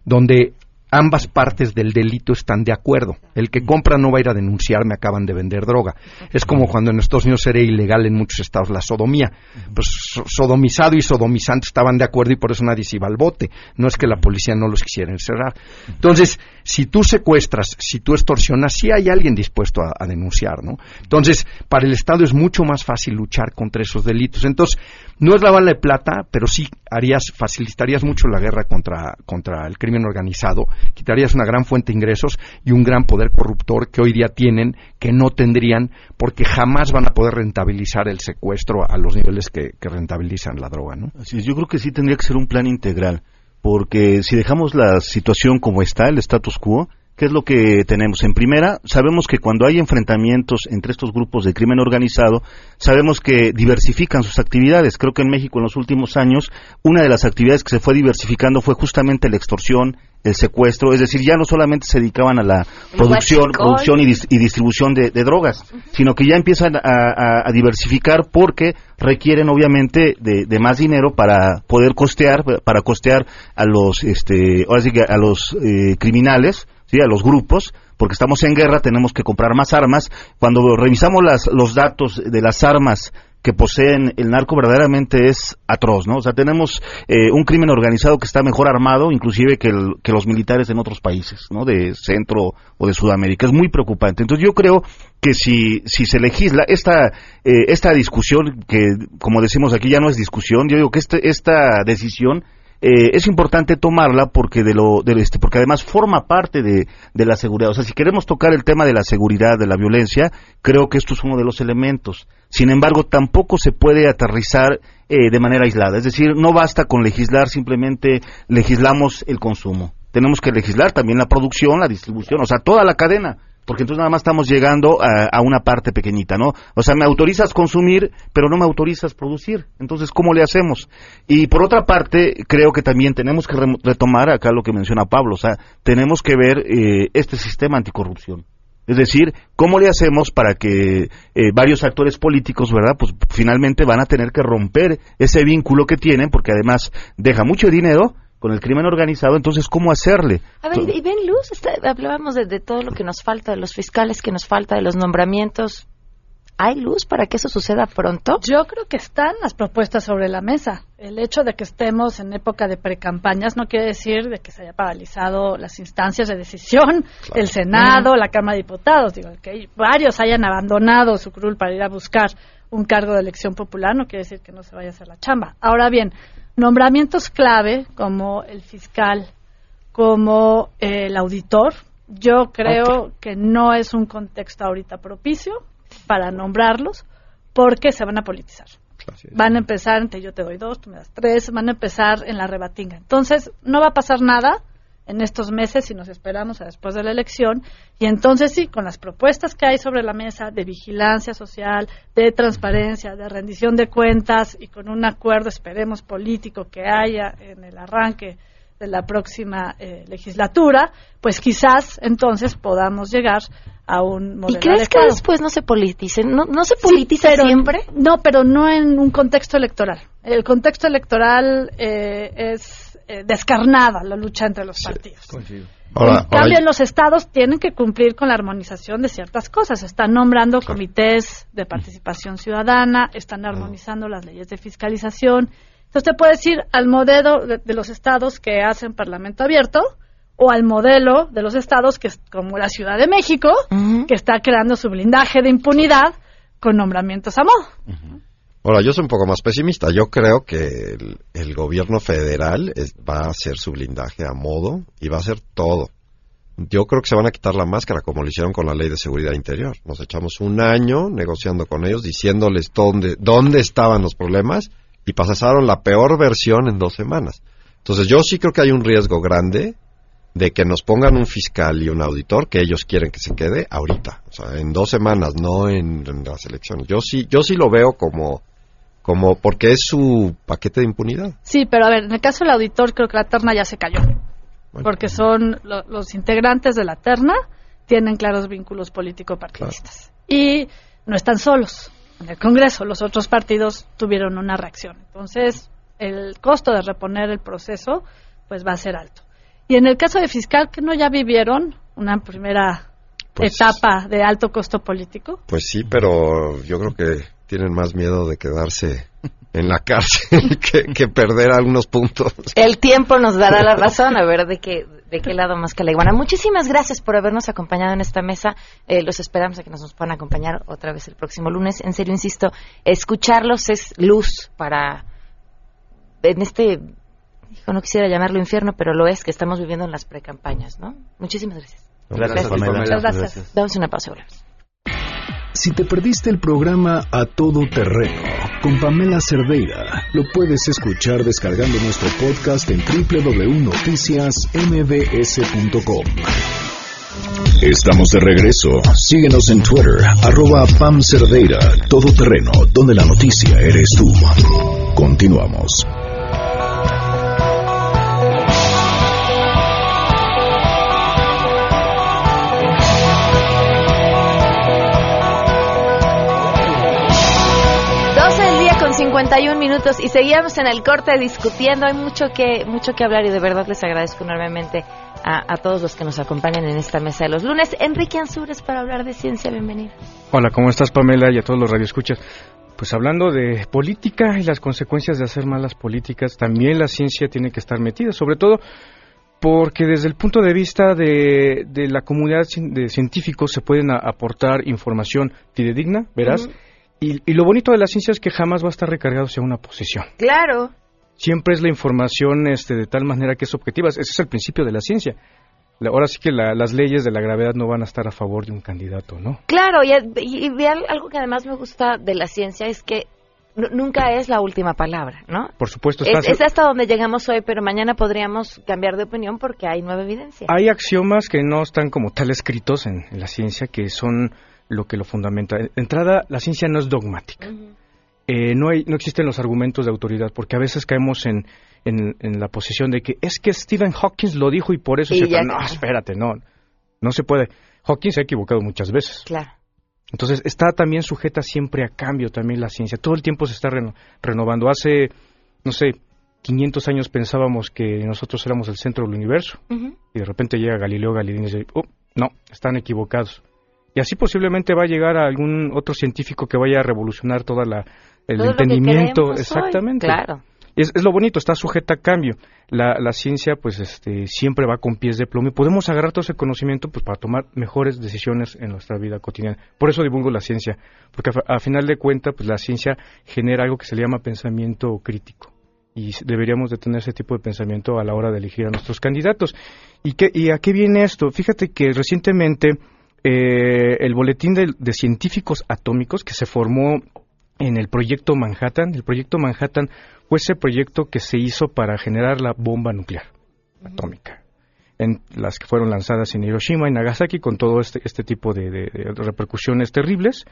donde ambas partes del delito están de acuerdo. El que compra no va a ir a denunciar, me acaban de vender droga. Es como cuando en Estados Unidos era ilegal en muchos estados la sodomía. Pues sodomizado y sodomizante estaban de acuerdo y por eso nadie se iba al bote. No es que la policía no los quisiera encerrar. Entonces, si tú secuestras, si tú extorsionas, sí hay alguien dispuesto a, a denunciar, ¿no? Entonces, para el Estado es mucho más fácil luchar contra esos delitos. Entonces, no es la bala de plata, pero sí harías, facilitarías mucho la guerra contra, contra el crimen organizado, quitarías una gran fuente de ingresos y un gran poder corruptor que hoy día tienen, que no tendrían, porque jamás van a poder rentabilizar el secuestro a los niveles que, rentabilizan la droga, ¿no? Yo creo que sí tendría que ser un plan integral, porque si dejamos la situación como está, el status quo, ¿Qué es lo que tenemos? En primera, sabemos que cuando hay enfrentamientos entre estos grupos de crimen organizado, sabemos que diversifican sus actividades. Creo que en México en los últimos años, una de las actividades que se fue diversificando fue justamente la extorsión, el secuestro, es decir, ya no solamente se dedicaban a la producción, producción y, distribución de, drogas, sino que ya empiezan a, diversificar porque requieren obviamente de, más dinero para poder costear, para costear a los, este, ahora sí que a los eh, criminales, ¿sí? a los grupos, porque estamos en guerra, tenemos que comprar más armas. Cuando revisamos las, los datos de las armas que poseen el narco verdaderamente es atroz, ¿no? O sea, tenemos eh, un crimen organizado que está mejor armado, inclusive que, que los militares en otros países, ¿no? De Centro o de Sudamérica. Es muy preocupante. Entonces yo creo que si, si se legisla esta, eh, esta discusión, que como decimos aquí ya no es discusión, yo digo que este, esta decisión eh, es importante tomarla porque de lo este porque además forma parte de, de, la seguridad. O sea si queremos tocar el tema de la seguridad de la violencia creo que esto es uno de los elementos. Sin embargo tampoco se puede aterrizar eh, de manera aislada. Es decir no basta con legislar simplemente legislamos el consumo. Tenemos que legislar también la producción la distribución o sea toda la cadena porque entonces nada más estamos llegando a, una parte pequeñita, ¿no? O sea, me autorizas consumir, pero no me autorizas producir. Entonces, ¿cómo le hacemos? Y por otra parte, creo que también tenemos que retomar acá lo que menciona Pablo, o sea, tenemos que ver eh, este sistema anticorrupción. Es decir, ¿cómo le hacemos para que eh, varios actores políticos, ¿verdad? Pues finalmente van a tener que romper ese vínculo que tienen, porque además deja mucho dinero, con el crimen organizado, entonces, ¿cómo hacerle? A ver, y ven luz, hablábamos de, todo lo que nos falta, de los fiscales que nos falta, de los nombramientos. ¿Hay luz para que eso suceda pronto? Yo creo que están las propuestas sobre la mesa. El hecho de que estemos en época de precampañas no quiere decir de que se haya paralizado las instancias de decisión, el Senado, la Cámara de Diputados. Digo, que varios hayan abandonado su cruz para ir a buscar un cargo de elección popular no quiere decir que no se vaya a hacer la chamba. Ahora bien, nombramientos clave como el fiscal, como eh, el auditor, yo creo que no es un contexto ahorita propicio para nombrarlos porque se van a politizar. Van a empezar entre yo te doy dos, tú me das tres, van a empezar en la rebatinga. Entonces, no va a pasar nada en estos meses si nos esperamos a después de la elección. Y entonces sí, con las propuestas que hay sobre la mesa de vigilancia social, de transparencia, de rendición de cuentas y con un acuerdo, esperemos, político que haya en el arranque de la próxima eh, legislatura, pues quizás entonces podamos llegar a un modelo ¿Y crees que después no se politice? ¿No, no se politiza siempre? No, pero no en un contexto electoral. El contexto electoral eh, es eh, descarnada la lucha entre los partidos. en cambio, en los estados tienen que cumplir con la armonización de ciertas cosas. Están nombrando comités de participación ciudadana, están armonizando las leyes de fiscalización. Entonces, te puedes ir al modelo de, los estados que hacen parlamento abierto o al modelo de los estados que es como la Ciudad de México, que está creando su blindaje de impunidad con nombramientos a modo. Ahora, yo soy un poco más pesimista. Yo creo que el, gobierno federal va a hacer su blindaje a modo y va a hacer todo. Yo creo que se van a quitar la máscara como lo hicieron con la ley de seguridad interior. Nos echamos un año negociando con ellos, diciéndoles dónde, dónde estaban los problemas y pasaron la peor versión en dos semanas. Entonces yo sí creo que hay un riesgo grande de que nos pongan un fiscal y un auditor que ellos quieren que se quede ahorita, o sea, en dos semanas, no en, en las elecciones. Yo sí, yo sí lo veo como como porque es su paquete de impunidad. Sí, pero a ver, en el caso del auditor creo que la terna ya se cayó, porque son los integrantes de la terna tienen claros vínculos político-partidistas y no están solos. En el Congreso los otros partidos tuvieron una reacción. Entonces, el costo de reponer el proceso pues va a ser alto. Y en el caso de fiscal, que no ya vivieron una primera pues etapa de alto costo político. Pues sí, pero yo creo que tienen más miedo de quedarse en la cárcel que, perder algunos puntos. El tiempo nos dará la razón a ver de qué, de qué lado más que la iguana. Muchísimas gracias por habernos acompañado en esta mesa. Eh, los esperamos a que nos, nos puedan acompañar otra vez el próximo lunes. En serio, insisto, escucharlos es luz para en este no quisiera llamarlo infierno, pero lo es que estamos viviendo en las precampañas, ¿no? Muchísimas gracias. Gracias, Muchas gracias. Damos una pausa, si te perdiste el programa A Todo Terreno con Pamela Cerdeira, lo puedes escuchar descargando nuestro podcast en www.noticiasmbs.com. Estamos de regreso. Síguenos en Twitter, arroba Pam Cerdeira, Todo Terreno, donde la noticia eres tú. Continuamos. 51 minutos y seguíamos en el corte discutiendo. Hay mucho que, mucho que hablar y de verdad les agradezco enormemente a, todos los que nos acompañan en esta mesa de los lunes. Enrique Ansures para hablar de ciencia, bienvenido. Hola, ¿cómo estás Pamela y a todos los radioescuchas? Pues hablando de política y las consecuencias de hacer malas políticas, también la ciencia tiene que estar metida, sobre todo porque desde el punto de vista de, de la comunidad de científicos se pueden aportar información fidedigna, verás, y, y, lo bonito de la ciencia es que jamás va a estar recargado hacia una posición. Claro. Siempre es la información este, de tal manera que es objetiva. Ese es el principio de la ciencia. Ahora sí que la, las leyes de la gravedad no van a estar a favor de un candidato, ¿no? Claro, y, y, y algo que además me gusta de la ciencia es que nunca es la última palabra, ¿no? Por supuesto. Es, es, hasta donde llegamos hoy, pero mañana podríamos cambiar de opinión porque hay nueva evidencia. Hay axiomas que no están como tal escritos en, en la ciencia, que son lo que lo fundamenta. De entrada, la ciencia no es dogmática. Uh -huh. eh, no, hay, no existen los argumentos de autoridad, porque a veces caemos en, en, en, la posición de que es que Stephen Hawking lo dijo y por eso... Y se ya no, espérate, no, no se puede. Hawking se ha equivocado muchas veces. Claro. Entonces está también sujeta siempre a cambio también la ciencia. Todo el tiempo se está reno renovando. Hace, no sé, 500 años pensábamos que nosotros éramos el centro del universo. Uh -huh. Y de repente llega Galileo Galilei y dice, oh, no, están equivocados. Y así posiblemente va a llegar a algún otro científico que vaya a revolucionar toda la el todo entendimiento, exactamente. Hoy. Claro. Es, es, lo bonito, está sujeta a cambio. La, la, ciencia, pues, este, siempre va con pies de plomo y podemos agarrar todo ese conocimiento, pues, para tomar mejores decisiones en nuestra vida cotidiana. Por eso divulgo la ciencia, porque a, a final de cuentas, pues, la ciencia genera algo que se le llama pensamiento crítico y deberíamos de tener ese tipo de pensamiento a la hora de elegir a nuestros candidatos. ¿Y, qué, y a qué viene esto? Fíjate que recientemente eh, el boletín de, de, científicos atómicos que se formó en el proyecto Manhattan. El proyecto Manhattan fue ese proyecto que se hizo para generar la bomba nuclear uh -huh. atómica, en las que fueron lanzadas en Hiroshima y Nagasaki con todo este, este tipo de, de, de, repercusiones terribles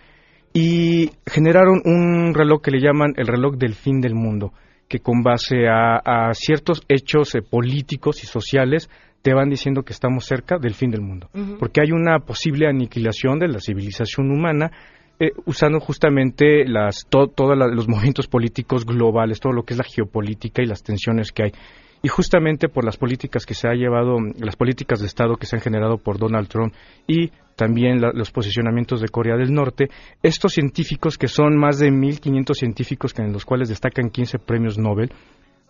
y generaron un reloj que le llaman el reloj del fin del mundo, que con base a, a ciertos hechos eh, políticos y sociales te van diciendo que estamos cerca del fin del mundo, uh -huh. porque hay una posible aniquilación de la civilización humana eh, usando justamente las to, todos los movimientos políticos globales, todo lo que es la geopolítica y las tensiones que hay. Y justamente por las políticas que se ha llevado, las políticas de Estado que se han generado por Donald Trump y también la, los posicionamientos de Corea del Norte, estos científicos, que son más de 1.500 científicos, que en los cuales destacan 15 premios Nobel,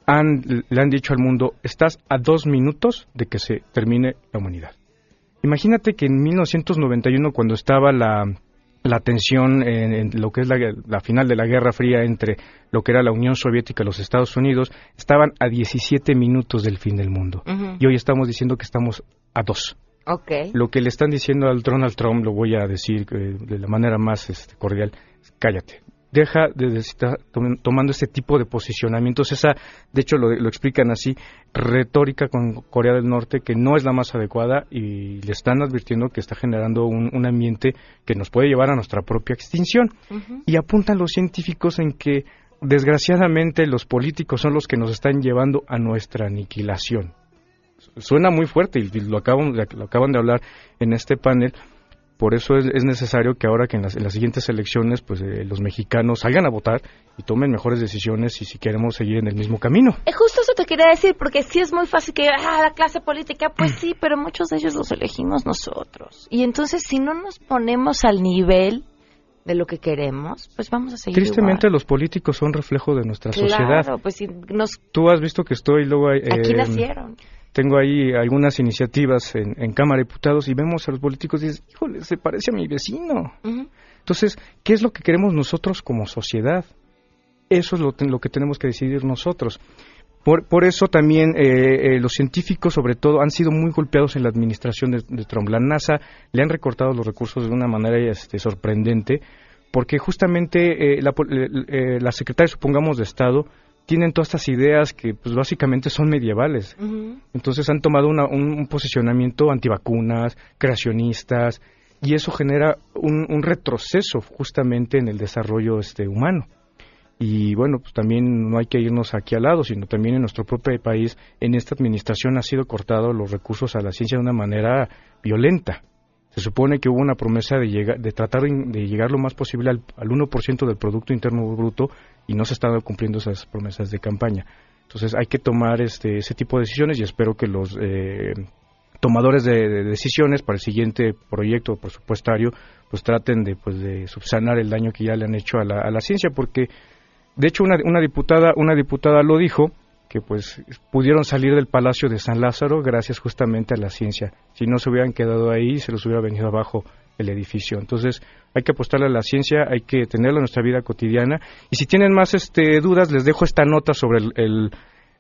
han, le han dicho al mundo, estás a dos minutos de que se termine la humanidad. Imagínate que en 1991, cuando estaba la la tensión en, en, lo que es la, la, final de la Guerra Fría entre lo que era la Unión Soviética y los Estados Unidos, estaban a 17 minutos del fin del mundo. Uh -huh. Y hoy estamos diciendo que estamos a dos. Okay. Lo que le están diciendo al Donald Trump, lo voy a decir eh, de la manera más este, cordial, cállate. Deja de estar tomando este tipo de posicionamientos, esa, de hecho lo, lo, explican así, retórica con Corea del Norte que no es la más adecuada y le están advirtiendo que está generando un, un ambiente que nos puede llevar a nuestra propia extinción. Uh -huh. Y apuntan los científicos en que desgraciadamente los políticos son los que nos están llevando a nuestra aniquilación. Suena muy fuerte y lo acaban, lo acaban de hablar en este panel, por eso es, es, necesario que ahora que en las, en las siguientes elecciones pues eh, los mexicanos salgan a votar y tomen mejores decisiones y si queremos seguir en el mismo camino. Es justo eso te quería decir, porque sí es muy fácil que ah, la clase política, pues sí, pero muchos de ellos los elegimos nosotros. Y entonces si no nos ponemos al nivel de lo que queremos, pues vamos a seguir Tristemente igual. los políticos son reflejo de nuestra claro, sociedad. Pues si nos... Tú has visto que estoy luego... Eh, Aquí nacieron tengo ahí algunas iniciativas en, en, Cámara de Diputados y vemos a los políticos y dices, híjole, se parece a mi vecino. Uh -huh. Entonces, ¿qué es lo que queremos nosotros como sociedad? Eso es lo, lo que tenemos que decidir nosotros. Por, por eso también eh, eh, los científicos, sobre todo, han sido muy golpeados en la administración de, de Trump. La NASA le han recortado los recursos de una manera este, sorprendente, porque justamente eh, la, la secretaria, supongamos, de Estado, tienen todas estas ideas que pues básicamente son medievales. Uh -huh. Entonces han tomado una, un, un, posicionamiento antivacunas, creacionistas, y eso genera un, un, retroceso justamente en el desarrollo este humano. Y bueno, pues también no hay que irnos aquí al lado, sino también en nuestro propio país, en esta administración ha sido cortado los recursos a la ciencia de una manera violenta. Se supone que hubo una promesa de, llegar, de tratar de llegar lo más posible al, al 1% del Producto Interno Bruto y no se están cumpliendo esas promesas de campaña. Entonces hay que tomar este, ese tipo de decisiones y espero que los eh, tomadores de, decisiones para el siguiente proyecto presupuestario pues traten de pues de subsanar el daño que ya le han hecho a la, a la ciencia porque de hecho una, una diputada una diputada lo dijo que pues pudieron salir del Palacio de San Lázaro gracias justamente a la ciencia. Si no se hubieran quedado ahí, se los hubiera venido abajo el edificio. Entonces, hay que apostarle a la ciencia, hay que tenerla en nuestra vida cotidiana. Y si tienen más este, dudas, les dejo esta nota sobre el,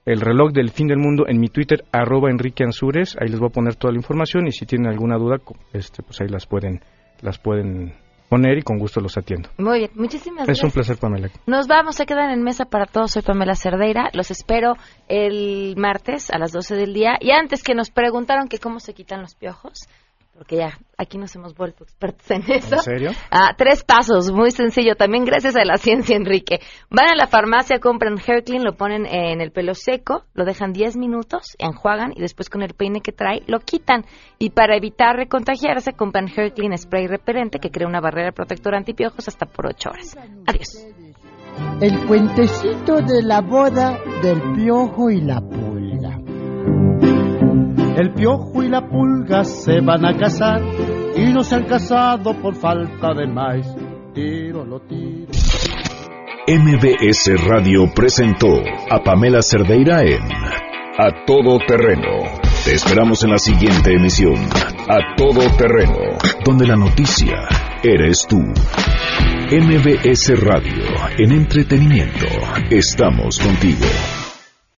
el, reloj del fin del mundo en mi Twitter, arroba Enrique Ansures. Ahí les voy a poner toda la información y si tienen alguna duda, este, pues ahí las pueden, las pueden poner y con gusto los atiendo. Muy bien, muchísimas gracias. Es un placer, Pamela. Nos vamos, se quedan en mesa para todos. Soy Pamela Cerdeira. Los espero el martes a las 12 del día. Y antes que nos preguntaron que cómo se quitan los piojos, porque ya aquí nos hemos vuelto expertos en eso. ¿En serio? Ah, tres pasos, muy sencillo, también gracias a la ciencia, Enrique. Van a la farmacia, compran Hair Clean, lo ponen en el pelo seco, lo dejan 10 minutos, enjuagan y después con el peine que trae lo quitan. Y para evitar recontagiarse, compran Hair Clean Spray repelente que crea una barrera protectora antipiojos hasta por 8 horas. Adiós. El cuentecito de la boda del piojo y la. El piojo y la pulga se van a casar y no se han casado por falta de maíz. Tiro lo tiro. MBS Radio presentó a Pamela Cerdeira en A Todo Terreno. Te esperamos en la siguiente emisión, A Todo Terreno, donde la noticia eres tú. MBS Radio, en entretenimiento, estamos contigo.